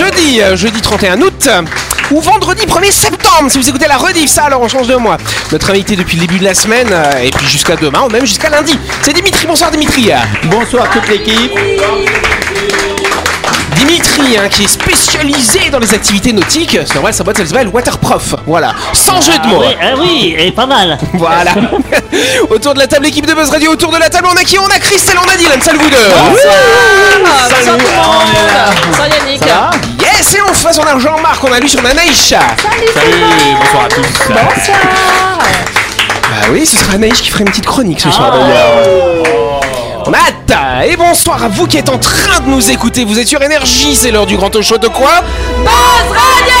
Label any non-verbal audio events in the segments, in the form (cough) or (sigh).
jeudi, euh, jeudi 31 août ou vendredi 1er septembre si vous écoutez la rediff ça alors on change de mois. Notre invité depuis le début de la semaine euh, et puis jusqu'à demain ou même jusqu'à lundi. C'est Dimitri, bonsoir Dimitri. Bonsoir toute l'équipe. Dimitri hein, qui est spécialisé dans les activités nautiques. C'est normal sa boîte elle s'appelle Waterprof. Voilà, sans jeu de mots. Oui, ah oui, et pas mal. Voilà. (laughs) autour de la table, équipe de Buzz Radio, autour de la table, on a qui? On a Christelle, on a Dylan, salut vous deux Bonsoir tout le monde Bonsoir Yannick Yes, et en face, on a Jean-Marc, on a lui sur Anaïsha. Salut, bonsoir à tous. Bonsoir Bah oui, ce sera Anaïs qui ferait une petite chronique ce soir d'ailleurs. On hâte Et bonsoir à vous qui êtes en train de nous écouter. Vous êtes sur Énergie, c'est l'heure du grand show. De quoi? Buzz Radio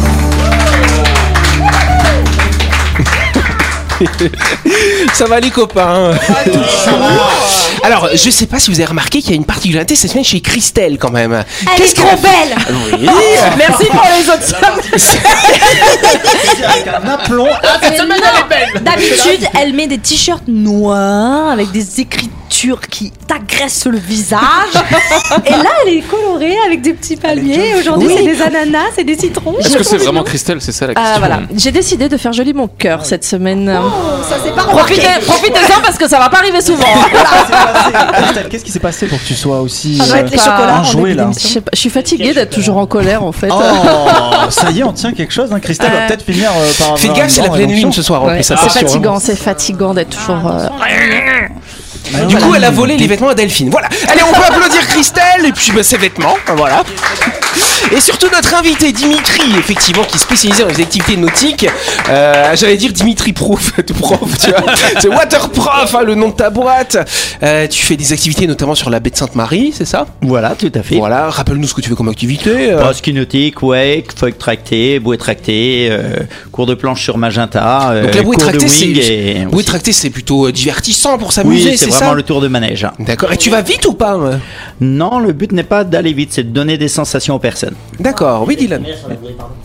(laughs) Ça va les copains Alors, je sais pas si vous avez remarqué qu'il y a une particularité cette semaine chez Christelle quand même. Elle est trop belle. Oui. (laughs) Merci pour les autres samedis Avec un aplomb. Non, D'habitude, elle met des t-shirts noirs avec des écritures qui t'agressent le visage. (laughs) Et là, elle est colorée avec des petits palmiers. Aujourd'hui, Oui. c'est des ananas et des citrons. Est-ce que c'est vraiment Christelle C'est ça la question. Ah voilà, j'ai décidé de faire joli mon cœur cette semaine. Oh, ça c'est pas. Profitez- Profitez-en parce que ça va pas arriver souvent. (laughs) Christelle, Qu'est-ce qui s'est passé pour que tu sois aussi les euh, chocolats en là Je suis fatiguée d'être toujours en colère en fait. Oh, ça y est, on tient quelque chose. Hein. Christelle va Euh, peut-être finir euh, par. Avoir gaffe, c'est la pleine lune ce soir en Ouais, c'est hein. fatigant, c'est fatigant d'être toujours. Euh, Du coup, elle a volé les vêtements à Delphine. Voilà. Allez, on peut applaudir Christelle et puis bah, ses vêtements. Voilà. Et surtout notre invité Dimitri, effectivement, qui est spécialisé dans les activités nautiques. Euh, J'allais dire Dimitri Prof, (laughs) tout prof, tu vois. C'est Waterprof, hein, le nom de ta boîte. Euh, tu fais des activités notamment sur la baie de Sainte-Marie, c'est ça? Voilà, tout à fait. Voilà. Rappelle-nous ce que tu fais comme activité. euh. Ski nautique, wake, feuille tractée, bouée tractée, euh, cours de planche sur Magenta, Donc la bouée de tractée, c'est et bouée aussi- tractée, c'est plutôt divertissant pour s'amuser, Oui, c'est vraiment ça? le tour de manège. D'accord. Et tu vas vite ou pas Non, le but n'est pas d'aller vite, c'est de donner des sensations personnes. D'accord. Oui, Dylan.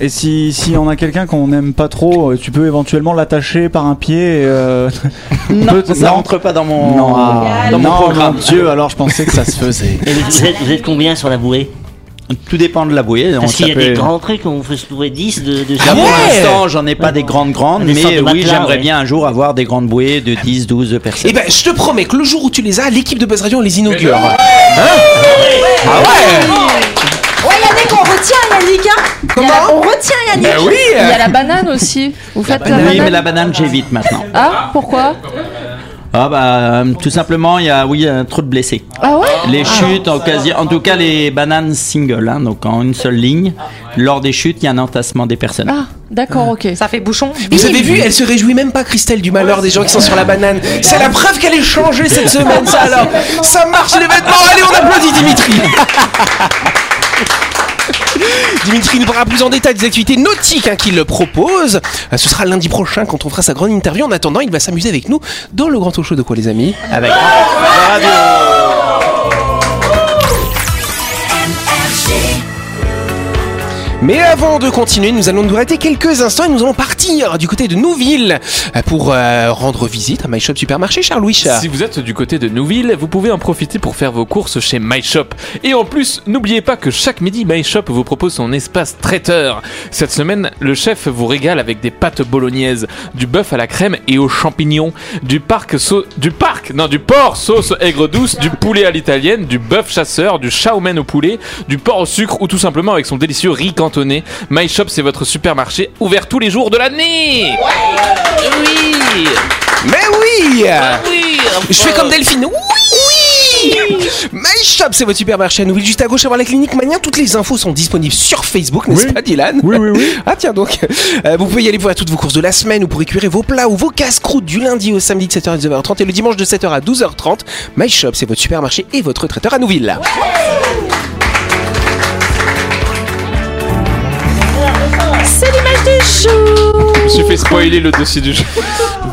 Et si, si on a quelqu'un qu'on n'aime pas trop, euh, tu peux éventuellement l'attacher par un pied. et, euh, (laughs) Non, peut- ça rentre pas dans mon, Non, dans mon non, programme. mon Dieu, alors je pensais que ça se faisait. Et (laughs) vous, êtes, vous êtes combien sur la bouée? Tout dépend de la bouée. Parce on qu'il y a des grands trucs, on peut se trouver 10 de, de Là, Ah pour ouais l'instant, j'en ai pas des grandes grandes, Des mais de oui, j'aimerais ouais. bien un jour avoir des grandes bouées de 10, 12 personnes. Eh ben, je te promets que le jour où tu les as, l'équipe de Buzz Radio on les inaugure. Hein ah ouais on Hein Comment On retient Yannick. Ben oui Il y a la banane aussi. Vous faites la, oui, banane mais la banane, j'évite maintenant. Ah, pourquoi Ah bah, euh, tout simplement, il y a, oui, a trop de blessés. Ah ouais Les chutes, en, occasion, en tout cas les bananes single, hein, donc en une seule ligne. Lors des chutes, il y a un entassement des personnes. Ah, d'accord, ok. Ça fait bouchon. Vous avez vu, elle se réjouit même pas, Christelle, du malheur des gens qui sont sur la banane. C'est la preuve qu'elle est changée cette semaine, ça alors. Ça marche les vêtements. Allez, on applaudit Dimitri. Dimitri nous parlera plus en détail des activités nautiques hein, qu'il propose. Euh, Ce sera lundi prochain quand on fera sa grande interview. En attendant, il va s'amuser avec nous dans le grand talk show de quoi, les amis? Avec Mais avant de continuer, nous allons nous arrêter quelques instants et nous allons partir du côté de Nouville euh, pour euh, rendre visite à My Shop Supermarché, Charles-Louis. Si vous êtes du côté de Nouville, vous pouvez en profiter pour faire vos courses chez MyShop. Et en plus, n'oubliez pas que chaque midi, MyShop vous propose son espace traiteur. Cette semaine, le chef vous régale avec des pâtes bolognaises, du bœuf à la crème et aux champignons, du parc sau- du parc, non, du porc sauce aigre douce, du poulet à l'italienne, du bœuf chasseur, du chow mein au poulet, du porc au sucre ou tout simplement avec son délicieux riz cantonné. MyShop, c'est votre supermarché ouvert tous les jours de l'année. Oui. Mais oui Oui. Je fais comme Delphine. Oui My Shop, c'est votre supermarché à Nouville, juste à gauche avant la clinique Mania. Toutes les infos sont disponibles sur Facebook, n'est-ce Oui. pas, Dylan Oui, oui, oui. (laughs) Ah tiens donc, Euh, vous pouvez y aller pour faire toutes vos courses de la semaine ou pour récupérer vos plats ou vos casse-croûtes du lundi au samedi de 7h à 19h30 et le dimanche de 7h à 12h30. My Shop, c'est votre supermarché et votre traiteur à Nouville. Suis fait spoiler le dossier du jeu. (laughs)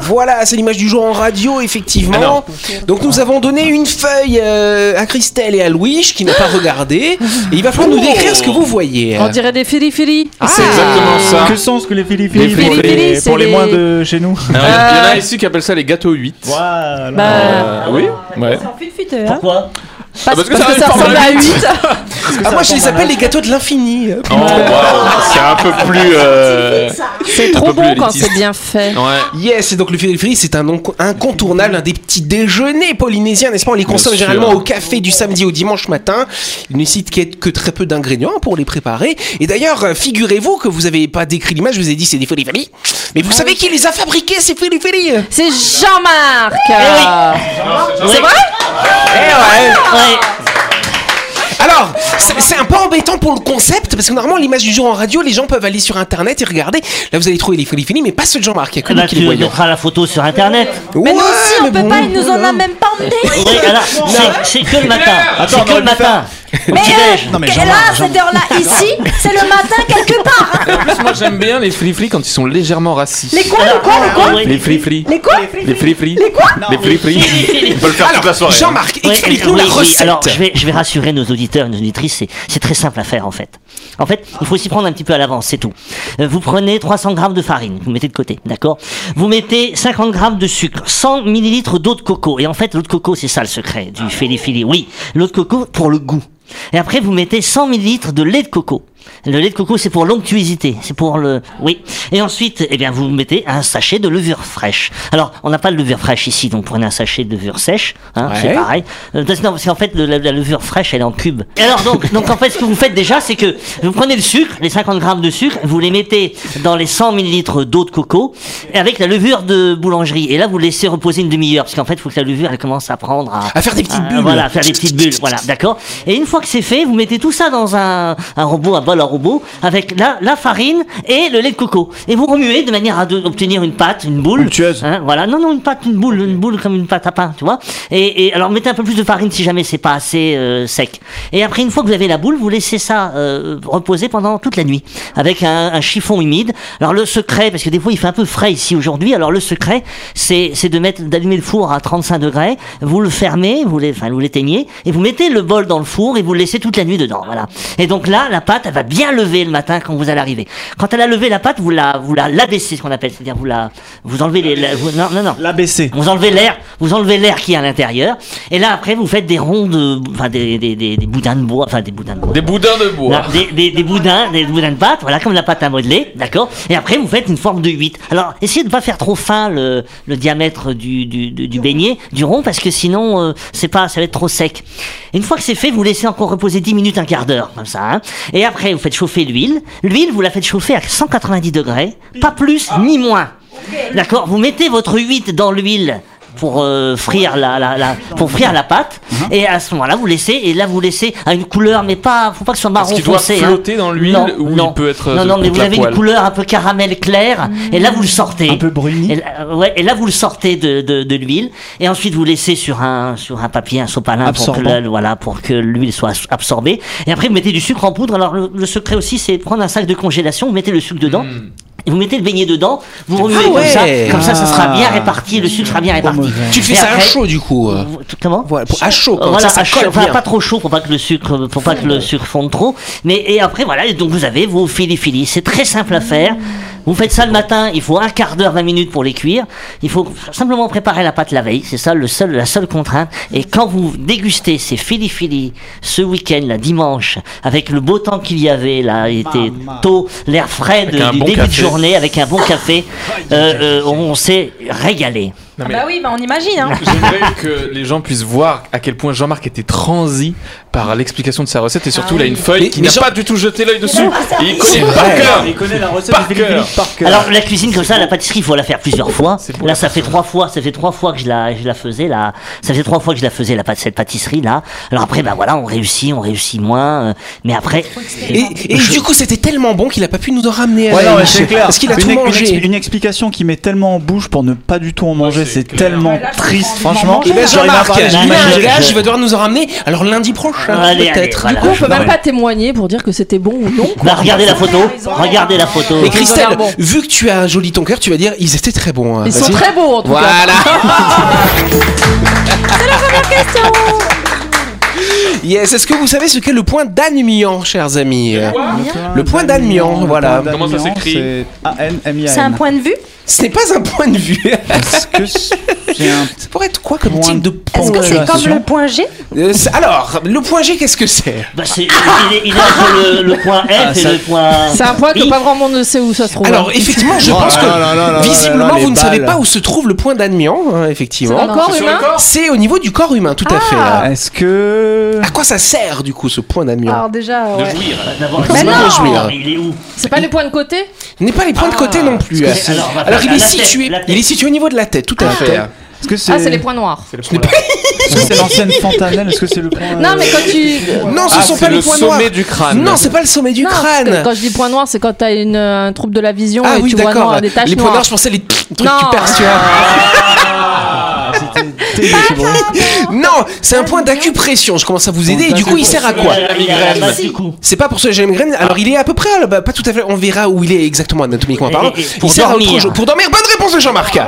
Voilà, c'est l'image du jour en radio, effectivement. Donc nous avons donné une feuille euh, à Christelle et à Louis qui n'a pas regardé. Et il va falloir nous décrire ce que vous voyez. On dirait des fili-fili. C'est exactement ça. Que sont ce que les Les Philippines pour, Philippines, les, c'est pour les les- moins de chez nous Alors, Il y en a ici qui appellent ça les gâteaux 8. Voilà. Bah, Euh, oui, ouais. Pourquoi? Parce, parce que parce ça que ça ressemble à 8. (laughs) Ah, moi je les appelle les gâteaux de l'infini. Oh, waouh, c'est un peu (laughs) plus. euh, C'est un trop peu plus bon quand élitiste. c'est bien fait. Ouais. Yes, et donc le fili c'est un inco- incontournable, un des petits déjeuners polynésiens, n'est-ce pas? On les consomme Bien sûr. généralement au café du samedi au dimanche matin. Il ne nécessite que, que très peu d'ingrédients pour les préparer. Et d'ailleurs, euh, figurez-vous que vous n'avez pas décrit l'image, je vous ai dit c'est des fili Mais vous savez qui les a fabriqués ces fili C'est Jean-Marc. C'est vrai? Eh ouais Ouais. Alors, c'est un peu embêtant pour le concept, parce que normalement, l'image du jour en radio, les gens peuvent aller sur internet et regarder. Là, vous allez trouver les fili mais pas ceux de Jean-Marc, il y a que Eh nous ben, qui les mettras la photo sur internet. Mais nous aussi, on peut bon, pas, il nous en a même pas emmené. Oui, alors, c'est- que le matin. C'est que le matin. Mais, euh, Non, mais là, à cette heure-là, ici, c'est le matin quelque part. (laughs) En plus, moi j'aime bien les free quand ils sont légèrement rassis. Les quoi, les quoi, les quoi. Les free Les quoi Les free Les quoi Les free On peut le faire toute la soirée. hein. Jean-Marc, explique-nous oui, la recette. Alors, je vais, je vais rassurer nos auditeurs auditrices, c'est, c'est très simple à faire en fait. En fait, il faut s'y prendre un petit peu à l'avance, c'est tout. Euh, Vous prenez 300 grammes de farine, vous mettez de côté, d'accord? Vous mettez 50 grammes de sucre, 100 millilitres d'eau de coco. Et en fait, l'eau de coco, c'est ça le secret du fili-fili. Oui, l'eau de coco pour le goût. Et après, vous mettez 100 millilitres de lait de coco. Le lait de coco, c'est pour l'onctuosité, c'est pour le... Oui. Et ensuite, eh bien, vous mettez un sachet de levure fraîche. Alors, on n'a pas de levure fraîche ici, donc prenez un sachet de levure sèche, hein, Ouais. c'est pareil. Euh, parce- non, parce qu'en fait, le- la, la levure fraîche, elle est en cube. Et alors, donc, donc, en fait, ce que vous faites déjà, c'est que vous prenez le sucre, les 50 grammes de sucre, vous les mettez dans les 100 millilitres d'eau de coco, avec la levure de boulangerie. Et là, vous laissez reposer une demi-heure, parce qu'en fait, il faut que la levure, elle commence à prendre à... À faire des petites à- bulles. Voilà, à faire des petites bulles, voilà, d'accord. Et une fois que c'est fait, vous mettez tout ça dans un, un robot, un bol à robot, avec la, la farine et le lait de coco. Et vous remuez de manière à de- obtenir une pâte, une boule. Onctueuse. Hein, voilà, non, non, une pâte, une boule, une boule comme une pâte à pain, tu vois. Et, et alors mettez un peu plus de farine si jamais c'est pas assez euh, sec. Et après, une fois que vous avez la boule, vous laissez ça euh, reposer pendant toute la nuit avec un, un chiffon humide. Alors le secret, parce que des fois il fait un peu frais ici aujourd'hui, alors le secret, c'est de mettre, d'allumer le four à 35 degrés. Vous le fermez, vous les, enfin vous l'éteignez et vous mettez le bol dans le four et vous le laissez toute la nuit dedans. Voilà. Et donc là, la pâte, elle va bien lever le matin quand vous allez arriver. Quand elle a levé la pâte, vous la, vous la l'abaissez, ce qu'on appelle, c'est-à-dire vous la, vous enlevez les, la- vous- non, non, non. L'ABC. Vous enlevez l'air, vous enlevez l'air qui est à l'intérieur, et là après vous faites des ronds de, enfin des, des, des, des boudins de bois, enfin des boudins de bois. Des boudins de bois. Non, des, des, des boudins, des boudins de pâte, voilà, comme la pâte à modeler, d'accord Et après, vous faites une forme de 8. Alors, essayez de ne pas faire trop fin le, le diamètre du, du, du, du beignet, du rond, parce que sinon, euh, c'est pas, ça va être trop sec. Et une fois que c'est fait, vous laissez encore reposer 10 minutes, un quart d'heure, comme ça. Hein Et après, vous faites chauffer l'huile. L'huile, vous la faites chauffer à 190 degrés, pas plus ni moins. D'accord Vous mettez votre 8 dans l'huile pour euh, frire la, la, la pour frire la pâte et à ce moment-là vous laissez et là vous laissez à une couleur mais pas faut pas que ce soit marron doit foncé hein. flotter dans l'huile ou non. il peut être non de non mais vous avez poêle une couleur un peu caramel clair et là vous le sortez Un peu bruni. et là, euh, ouais, et là vous le sortez de, de, de l'huile et ensuite vous laissez sur un sur un papier un sopalin pour que le- voilà pour que l'huile soit absorbée et après vous mettez du sucre en poudre alors le, le secret aussi c'est prendre un sac de congélation vous mettez le sucre dedans Hmm. Et vous mettez le beignet dedans, vous remuez Ah comme ouais. ça, comme ça, ça sera bien Ah. réparti, le sucre sera bien réparti. mauvais. Tu fais Et ça à chaud du coup. euh. Comment Voilà, pour- à chaud, comme voilà, ça, ça à chaud, enfin, pas trop chaud pour pas que le sucre, pour pas que le sucre fonde trop. Mais et après voilà, donc vous avez vos fili fili. C'est très simple à faire. Vous faites ça le matin, il faut un quart d'heure, 20 minutes pour les cuire. Il faut simplement préparer la pâte la veille, c'est ça le seul, la seule contrainte. Et quand vous dégustez ces fili fili ce week-end, là, dimanche, avec le beau temps qu'il y avait, là, il était Maman. tôt, l'air frais de- du bon début de café. Journée, avec un bon café, euh, euh, on s'est régalé. Non, mais Bah oui, bah on imagine. Hein. J'aimerais que les gens puissent voir à quel point Jean-Marc était transi par l'explication de sa recette et surtout il a une feuille qui n'a pas du tout jeté l'œil dessus. Et il connaît par cœur. Il connaît la recette Par cœur. Alors la cuisine comme ça, la pâtisserie, il faut la faire plusieurs fois. Là, ça fait trois fois, ça fait trois fois que je la, je la faisais là. Ça fait trois fois que je la faisais la cette pâtisserie là. Alors après, bah voilà, on réussit, on réussit moins, euh, mais après. Et, et du coup, c'était tellement bon qu'il a pas pu nous en ramener. à Ouais, non, c'est clair. Parce qu'il a une, tout une mangé. une explication qui met tellement en bouche pour ne pas du tout en manger, c'est tellement triste, franchement. Jean-Marc, il va devoir nous en ramener. Alors lundi prochain. Allez, allez, peut-être. voilà. Du coup, on peut même pas témoigner pour dire que c'était bon ou non. Bah, regardez la photo. Regardez la photo. Et Christelle, bon. vu que tu as un joli ton cœur, tu vas dire ils étaient très bons. hein. Ils sont Vas-y. très beaux en tout cas. Voilà. (laughs) Yes, est-ce que vous savez ce qu'est le point d'Annemian, chers amis? Le point d'Annemian, voilà. Comment ça s'écrit? C'est A-N-M-I-A-N. C'est un point de vue? Ce n'est pas un point de vue. Est-ce que c'est un Ça pourrait être quoi comme Point type de de- point Est-ce que c'est comme le point G Euh, Alors, le point G, qu'est-ce que c'est? Bah, c'est- il, est, il est entre le, le point F et le point. C'est un point que I. pas grand monde ne sait où ça se trouve. Alors, hein. effectivement, je Oh pense là que là là là là visiblement, vous ne savez pas où se trouve le point d'Annemian, hein, C'est effectivement. corps humain C'est au niveau du corps humain, tout à fait. hein. Est-ce que. À quoi ça sert, du coup, ce point d'Annemian Alors déjà, De ouais. jouir. Mais c'est non pas jouir. Il est où? C'est pas les points de côté? Ce n'est pas les points de côté non plus. Alors, Alors, il est situé, il est situé au niveau de la tête, tout à fait. Est-ce que c'est. Ah, c'est les points noirs. Est-ce que (laughs) c'est l'ancienne fontanelle Est-ce que c'est le point. Non, mais quand tu. Non, ce Ah, sont c'est pas les le points sommet noirs. du crâne. Non, c'est pas le sommet du Non, crâne. Quand je dis point noir, c'est quand t'as une, euh, un trouble de la vision Ah et oui, tu vois d'accord. noir, des taches Les points noirs, je pensais les trucs que tu perds, tu vois. Non, c'est un point d'acupression. Je commence à vous aider. Et du coup, il sert à quoi. Bah. C'est pas pour ça que j'ai la migraine. Alors, il est à peu près, euh, bah, pas tout à fait. On verra où il est exactement anatomiquement parlant. (laughs) Il pour sert à autre dormir. chose. Pour dormir. Bonne réponse de Jean-Marc.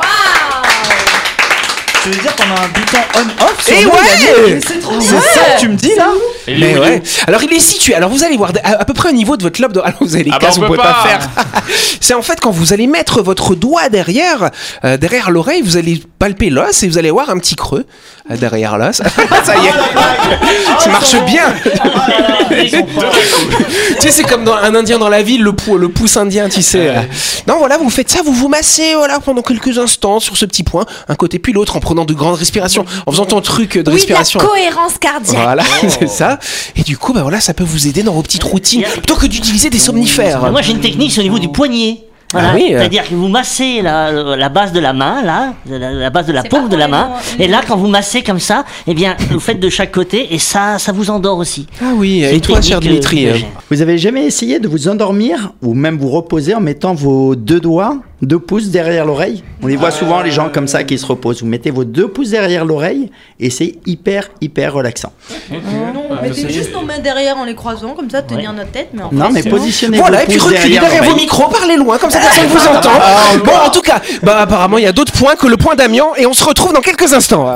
Tu veux dire qu'on a un bouton on-off sur Et nous, ouais Yannick C'est ça que tu me dis là Mais ouais. Alors il est situé. Alors vous allez voir à, à peu près au niveau de votre lobe. De... Alors (laughs) vous avez les Ah bah, cases, on vous peut pouvez pas, pas. faire. (laughs) C'est en fait quand vous allez mettre votre doigt derrière, euh, derrière l'oreille, vous allez palper l'os et vous allez voir un petit creux euh, derrière l'os. (laughs) ça y est, ça marche bien. tu sais, c'est comme dans un Indien dans la ville, le, pou- le pouce indien, tu sais. Non, voilà, vous faites ça, vous vous massez, voilà, pendant quelques instants sur ce petit point, un côté puis l'autre, en prenant de grandes respirations, en faisant ton truc de Oui, de la respiration. cohérence cardiaque. Voilà, c'est ça. Et du coup, bah voilà, ça peut vous aider dans vos petites routines plutôt que d'utiliser des somnifères. Moi, j'ai une technique, c'est au niveau du poignet. Voilà. Ah oui, euh. C'est-à-dire que vous massez la, la base de la main, là, la, la base de la paume de la main, et là, quand vous massez comme ça, eh bien, vous faites de chaque côté, et ça, ça vous endort aussi. Ah oui, et toi, cher euh, Dimitri euh. Vous avez jamais essayé de vous endormir ou même vous reposer en mettant vos deux doigts, deux pouces derrière l'oreille On les voit souvent les gens comme ça qui se reposent. Vous mettez vos deux pouces derrière l'oreille et c'est hyper hyper relaxant. On mettait juste nos mains derrière en les croisant, comme ça, tenir notre tête. Mais en Non mais positionnez Voilà, vos et puis reculez derrière vos l'oreille. micros, parlez loin, comme ça personne vous entend. Bon, en tout cas, bah apparemment, il y a d'autres points que le point d'Amiens, et on se retrouve dans quelques instants.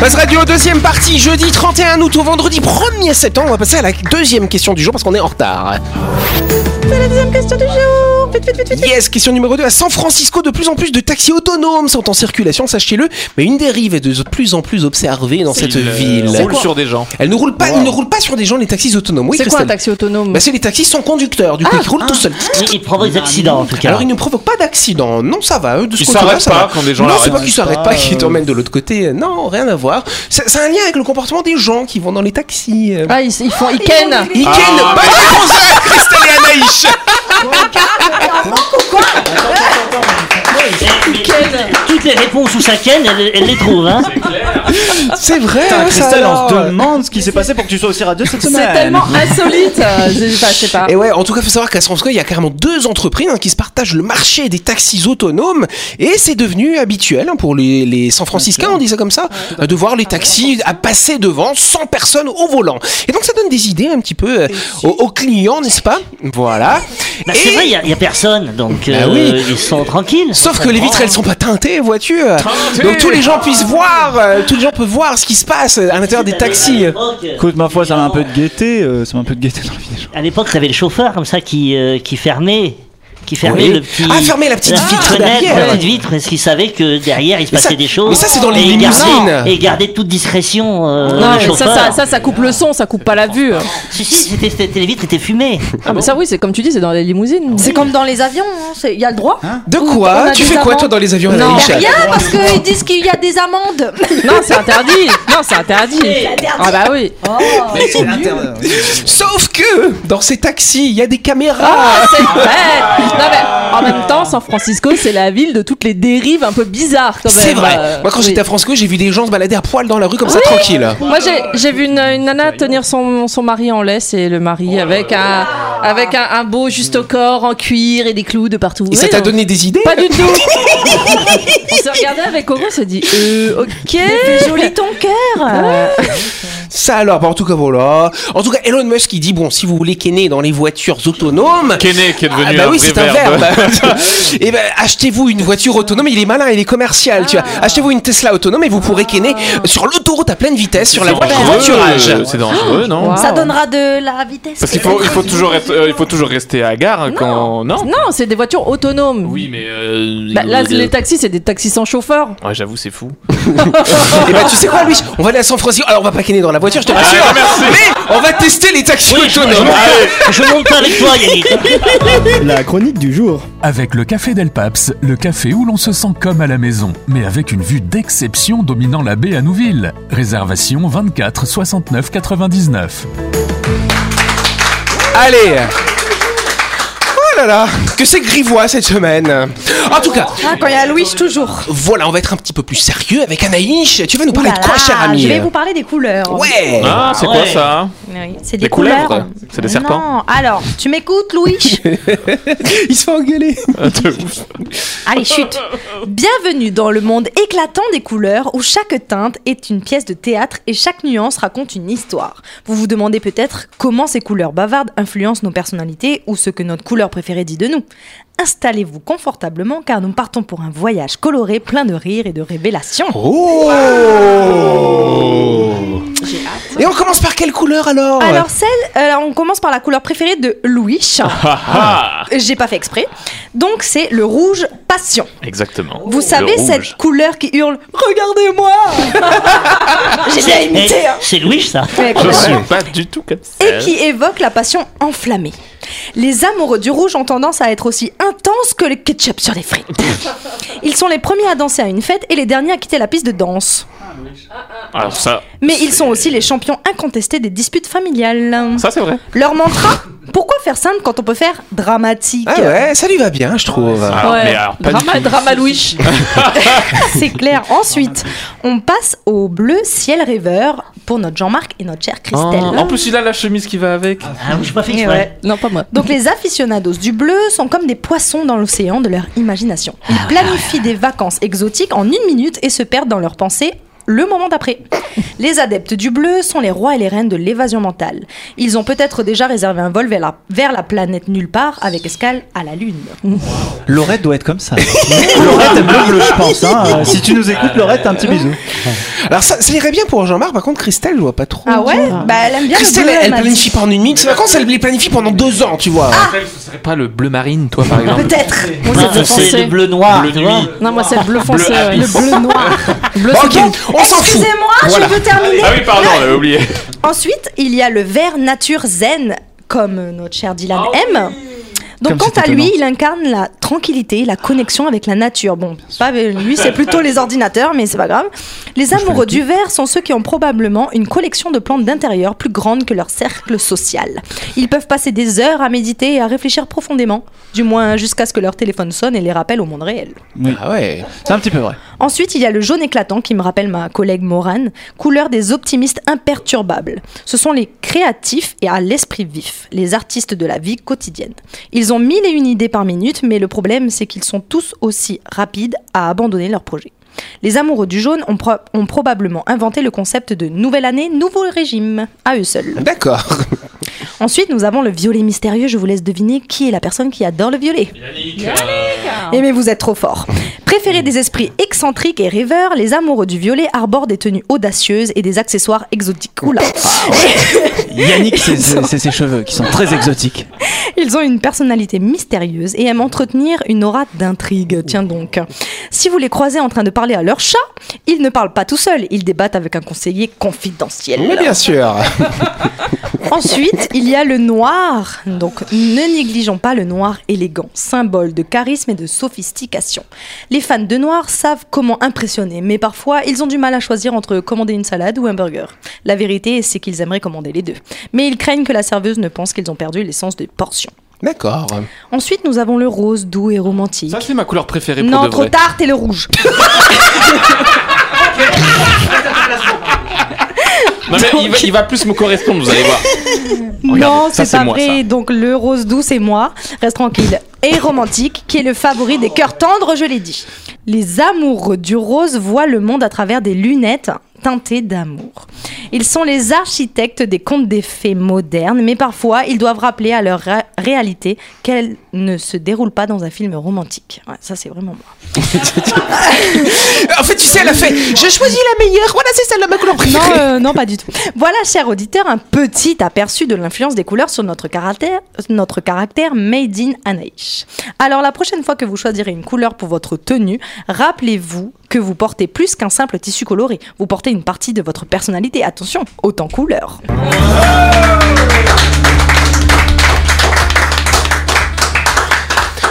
Buzz Radio, deuxième partie, jeudi 31 août au vendredi 1er septembre. On va passer à la deuxième question du jour parce qu'on est en retard. C'est la deuxième question du jour. Vite, vite, vite, vite. Yes, question numéro 2. À San Francisco, de plus en plus de taxis autonomes sont en circulation, sachez-le, mais une dérive est de plus en plus observée dans cette Il, euh, ville. roule sur des gens. Elle ne roule pas, ils ne roulent pas sur des gens, les taxis autonomes. Oui, C'est quoi un taxi autonome bah, C'est les taxis sans conducteur, du coup, ils roulent tout seuls. Il, il provoque des accidents, en tout cas. Alors, ils ne provoquent pas d'accident. Non, ça va. eux, De ce Ils côté-là, s'arrêtent ça pas va. quand des gens Non, c'est pas qu'ils s'arrêtent pas, qu'ils t'emmènent de l'autre côté. Non, rien à voir. C'est un lien avec le comportement des gens qui vont dans les taxis. Ah, ils, ils font. Ils ken Ils Ah. kennent. Bonne réponse de Christelle et Anaïs. Cala a boca, vai! Toutes les réponses où ça ken, elle, elle les trouve, hein. C'est vrai, Putain, hein, ça, Christelle, on se alors. demande ce qui s'est passé pour que tu sois aussi radieux cette semaine. C'est tellement insolite. euh, je je sais pas. Et ouais, en tout cas, il faut savoir qu'à San Francisco, il y a carrément deux entreprises hein, qui se partagent le marché des taxis autonomes et c'est devenu habituel hein, pour les, les San Franciscains, on dit ça comme ça, euh, de voir les taxis à passer devant sans personne au volant. Et donc ça donne des idées un petit peu euh, aux, aux clients, n'est-ce pas? Voilà. Bah, Et- c'est vrai, il y a- personne, donc Bah euh, oui. ils sont tranquilles. Sauf que les vitres elles sont pas teintées, vois-tu Donc tous les gens puissent voir, euh, tous les gens peuvent voir ce qui se passe à l'intérieur des taxis. Écoute, ma foi, ça met un peu de gaieté. euh, ça met un peu de gaieté dans la vie des gens. À l'époque, t'avais le chauffeur comme ça qui, euh, qui fermait. Qui fermait Oui. le petit. Ah, fermer la petite vitre fenêtre, derrière. La petite vitre, parce qu'il savait que derrière il se passait ça- des choses. mais ça, c'est dans les Et il gardait- limousines. Et gardait toute discrétion. euh, Non, le ça, ça, ça, ça coupe le son, ça coupe pas la vue. Si, si, c'était, c'était- les vitres étaient fumées. Ah, mais ça, oui, c'est comme tu dis, c'est dans les limousines. C'est comme dans les avions, hein, il y a le droit. De Ou on quoi Tu fais quoi toi dans les avions Non. Rien, parce qu'ils disent qu'il y a des amendes. (laughs) Non, c'est interdit. Non, c'est interdit. Ah bah oui. Sauf que dans ces taxis, il y a des caméras. Ah, c'est vrai. Non, mais en même temps, San Francisco, c'est la ville de toutes les dérives un peu bizarres quand même. c'est vrai. Euh, Moi, quand oui. j'étais à Francisco, j'ai vu des gens se balader à poil dans la rue comme ça, tranquille. Moi, j'ai- j'ai vu une, une nana tenir son, son mari en laisse et le mari avec un avec un, un beau juste au corps en cuir et des clous de partout. Et ça t'a non. donné des idées Pas du tout. (laughs) on s'est regardé avec Oro, on s'est dit, euh, ok. Joli ton cœur. Ça alors, bah, en tout cas voilà. En tout cas, Elon Musk il dit bon, si vous voulez kenner dans les voitures autonomes. Kenné qui est devenu Ah bah un oui, vrai c'est un verbe. verbe. (laughs) et ben achetez-vous une voiture autonome. Il est malin, il est commercial, tu vois. Achetez-vous une Tesla autonome et vous pourrez kenner sur l'autoroute à pleine vitesse sur la voie voiturage. C'est dangereux, non Wow. Ça donnera de la vitesse. Parce qu'il faut, il faut toujours être, euh, il faut toujours rester à gare hein, quand non. Non, c'est des voitures autonomes. Oui, mais euh, Bah, là, euh, les taxis, c'est des taxis sans chauffeur. Ouais, j'avoue, c'est fou. (laughs) Et bah tu sais quoi, Louis? On va aller à San Francisco. Alors on va pas kenner dans la voiture, je te rassure. Mais on va tester les taxis Oui, autonomes. monte pas, je monte pas avec toi, Yannick. (laughs) La chronique du jour. Avec le Café Del Paps, le café où l'on se sent comme à la maison, mais avec une vue d'exception dominant la baie à Nouville. Réservation 24 69 99. Allez Oh là là Que c'est grivois cette semaine En tout cas, Ah, quand il y a Louis, toujours. voilà, on va être un petit peu plus sérieux avec Anaïs. Tu vas nous parler Ouh là de quoi, là, cher ami Je vais vous parler des couleurs. Ouais Ah, c'est quoi Ouais. ça Oui, c'est Des des, couleurs. couleuvres C'est des serpents Non, alors, tu m'écoutes, Louis? (laughs) Il se fait engueuler De ouf. Allez, chute. Bienvenue dans le monde éclatant des couleurs où chaque teinte est une pièce de théâtre et chaque nuance raconte une histoire. Vous vous demandez peut-être comment ces couleurs bavardes influencent nos personnalités ou ce que notre couleur préférée dit de nous. Installez-vous confortablement car nous partons pour un voyage coloré plein de rires et de révélations. Oh Et on commence par quelle couleur alors? Alors celle, euh, on commence par la couleur préférée de Louis. Ah, J'ai pas fait exprès. Donc c'est le rouge passion. exactement. Vous Le savez rouge. cette couleur qui hurle Regardez-moi (laughs) J'ai bien imité hein. C'est Louis, ça. Je suis pas du tout comme ça. Et qui évoque la passion enflammée. Les amoureux du rouge ont tendance à être aussi intenses que le ketchup sur les frites. (laughs) Ils sont les premiers à danser à une fête et les derniers à quitter la piste de danse. Alors ça, Mais ils sont aussi les champions incontestés des disputes familiales. ça c'est vrai. Leur mantra Pourquoi faire simple quand on peut faire dramatique Ah ouais, ça lui va bien, je trouve. Alors, mais alors, pas du drama, drama Louis. (laughs) C'est clair. Ensuite, on passe au bleu ciel rêveur pour notre Jean-Marc et notre chère Christelle. En plus, il a la chemise qui va avec. Ah, je pas ouais. Non, pas moi. Donc les aficionados du bleu sont comme des poissons dans l'océan de leur imagination. Ils planifient des vacances exotiques en une minute et se perdent dans leurs pensées le moment d'après. Les adeptes du bleu sont les rois et les reines de l'évasion mentale. Ils ont peut-être déjà réservé un vol vers la, vers la planète nulle part avec escale à la Lune. Laurette doit être comme ça. (laughs) Laurette aime le bleu, je pense. hein. Euh, Si tu nous écoutes, Laurette, un petit bisou. Alors ça, ça irait bien pour Jean-Marc, par contre Christelle, je vois pas trop. Ah ouais? Bah elle aime bien Christelle, le bleu, elle, dit. planifie pas en une minute. Ses vacances, elle les planifie pendant deux ans, tu vois. Ce serait pas le bleu marine, toi, par exemple? Peut-être. Moi, c'est le c'est foncé. le bleu noir. Bleu nuit. Non, moi, c'est le bleu foncé. Bleu ouais. Le bleu noir. (laughs) Bleu, Bon, c'est ok, bon. On s'en fout. Excusez-moi, Voilà. je peux terminer. Ah oui, pardon, j'avais oublié. (laughs) Ensuite, il y a le vert nature zen, comme notre cher Dylan Ah aime. Donc, Comme quant c'est à lui, étonnant. il incarne la tranquillité, la connexion avec la nature. Bon, pas lui, c'est plutôt les (laughs) ordinateurs, mais c'est pas grave. Les amoureux du vert sont ceux qui ont probablement une collection de plantes d'intérieur plus grande que leur cercle social. Ils peuvent passer des heures à méditer et à réfléchir profondément, du moins jusqu'à ce que leur téléphone sonne et les rappelle au monde réel. Oui. Ah ouais. C'est un petit peu vrai. Ensuite, il y a le jaune éclatant qui me rappelle ma collègue Morane, couleur des optimistes imperturbables. Ce sont les créatifs et à l'esprit vif, les artistes de la vie quotidienne. Ils ont mille et une idées par minute, mais le problème, c'est qu'ils sont tous aussi rapides à abandonner leur projet. Les amoureux du jaune ont, ont probablement inventé le concept de nouvelle année, nouveau régime, à eux seuls. D'accord. Ensuite, nous avons le violet mystérieux. Je vous laisse deviner qui est la personne qui adore le violet. Eh mais vous êtes trop fort. Préférés des esprits excentriques et rêveurs, les amoureux du violet arborent des tenues audacieuses et des accessoires exotiques. Oula. (laughs) Yannick, c'est ses cheveux qui sont très exotiques. Ils ont une personnalité mystérieuse et aiment entretenir une aura d'intrigue. Tiens donc. Si vous les croisez en train de parler à leur chat, ils ne parlent pas tout seuls, ils débattent avec un conseiller confidentiel. Mais bien sûr. (laughs) Ensuite, il y a le noir. Donc, ne négligeons pas le noir élégant, symbole de charisme et de sophistication. Les fans de noir savent comment impressionner, mais parfois, ils ont du mal à choisir entre commander une salade ou un burger. La vérité, c'est qu'ils aimeraient commander les deux. Mais ils craignent que la serveuse ne pense qu'ils ont perdu l'essence des portions. D'accord. Ensuite, nous avons le rose doux et romantique. Ça, c'est ma couleur préférée pour non, de trop vrai. tard, t'es le rouge. (laughs) (laughs) Non, mais il va, il va plus me correspondre, vous allez voir. (laughs) non, c'est pas moi, vrai. ça. Donc le rose doux, c'est moi. Reste tranquille. Et romantique, qui est le favori des cœurs tendres, je l'ai dit. Les amoureux du rose voient le monde à travers des lunettes teintées d'amour. Ils sont les architectes des contes des fées modernes, mais parfois ils doivent rappeler à leur ré- réalité qu'elle ne se déroule pas dans un film romantique. Ouais, ça, c'est vraiment moi. (laughs) En fait, tu sais, elle a fait J'ai choisi la meilleure. Voilà, c'est celle-là ma couleur Non, préférée. euh, non, pas du tout. Voilà, cher auditeur, un petit aperçu de l'influence des couleurs sur notre caractère, notre caractère made in Anaïs. Alors, la prochaine fois que vous choisirez une couleur pour votre tenue, rappelez-vous que vous portez plus qu'un simple tissu coloré. Vous portez une partie de votre personnalité. Attention, autant couleur.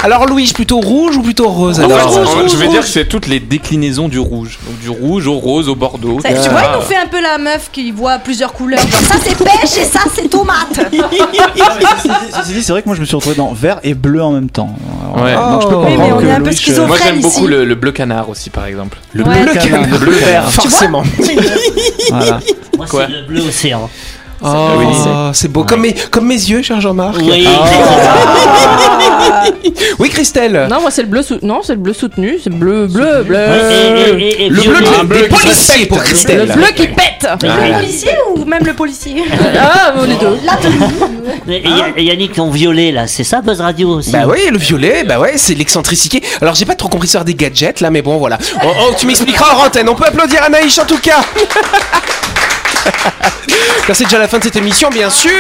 Alors, Louis, plutôt rouge ou plutôt rose je vais dire que c'est toutes les déclinaisons du rouge. Donc du rouge au rose au bordeaux. Ça, tu vois, il nous fait un peu la meuf qui voit plusieurs couleurs. Genre, ça c'est pêche et ça c'est tomate. (laughs) C'est vrai que moi je me suis retrouvé dans vert et bleu en même temps. Alors, Ouais. donc je peux. Oui, mais comprendre on que est un peu Louis, schizophrène. Moi j'aime beaucoup le, le bleu canard aussi par exemple. Le Ouais. bleu canard. Le bleu vert. Forcément. Voilà. Moi, c'est le bleu océan. Oh, c'est beau. Comme, mes, comme mes yeux, cher Jean-Marc. Oui, (laughs) Oui, Christelle. Non, moi c'est le bleu sou- non, c'est le bleu soutenu, c'est bleu bleu bleu. Et, et- et- et Le bleu des- des bleu qui policiers pour Le Christelle. bleu qui pète. Le policier ou même le policier (laughs) Ah, les deux. Et- et Ya- et Yannick, ton violet là, c'est ça Buzz Radio aussi? Bah oui, le violet, bah ouais, c'est l'excentricité. Alors j'ai pas trop compris ça des gadgets là, mais bon voilà. Oh, oh, tu m'expliqueras en antenne. On peut applaudir Anaïs en tout cas. (laughs) Car c'est déjà la fin de cette émission, bien sûr.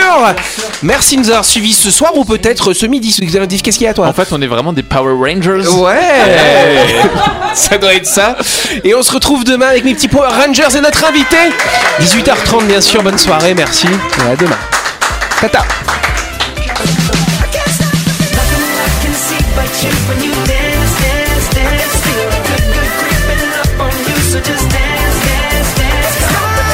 Merci de nous avoir suivis ce soir ou peut-être ce midi. Qu'est-ce qu'il y a à toi En fait on est vraiment des Power Rangers. Ouais Ça doit être ça. Et on se retrouve demain avec mes petits Power Rangers et notre invité. 18h30 bien sûr, bonne soirée, merci. Et à demain. Tata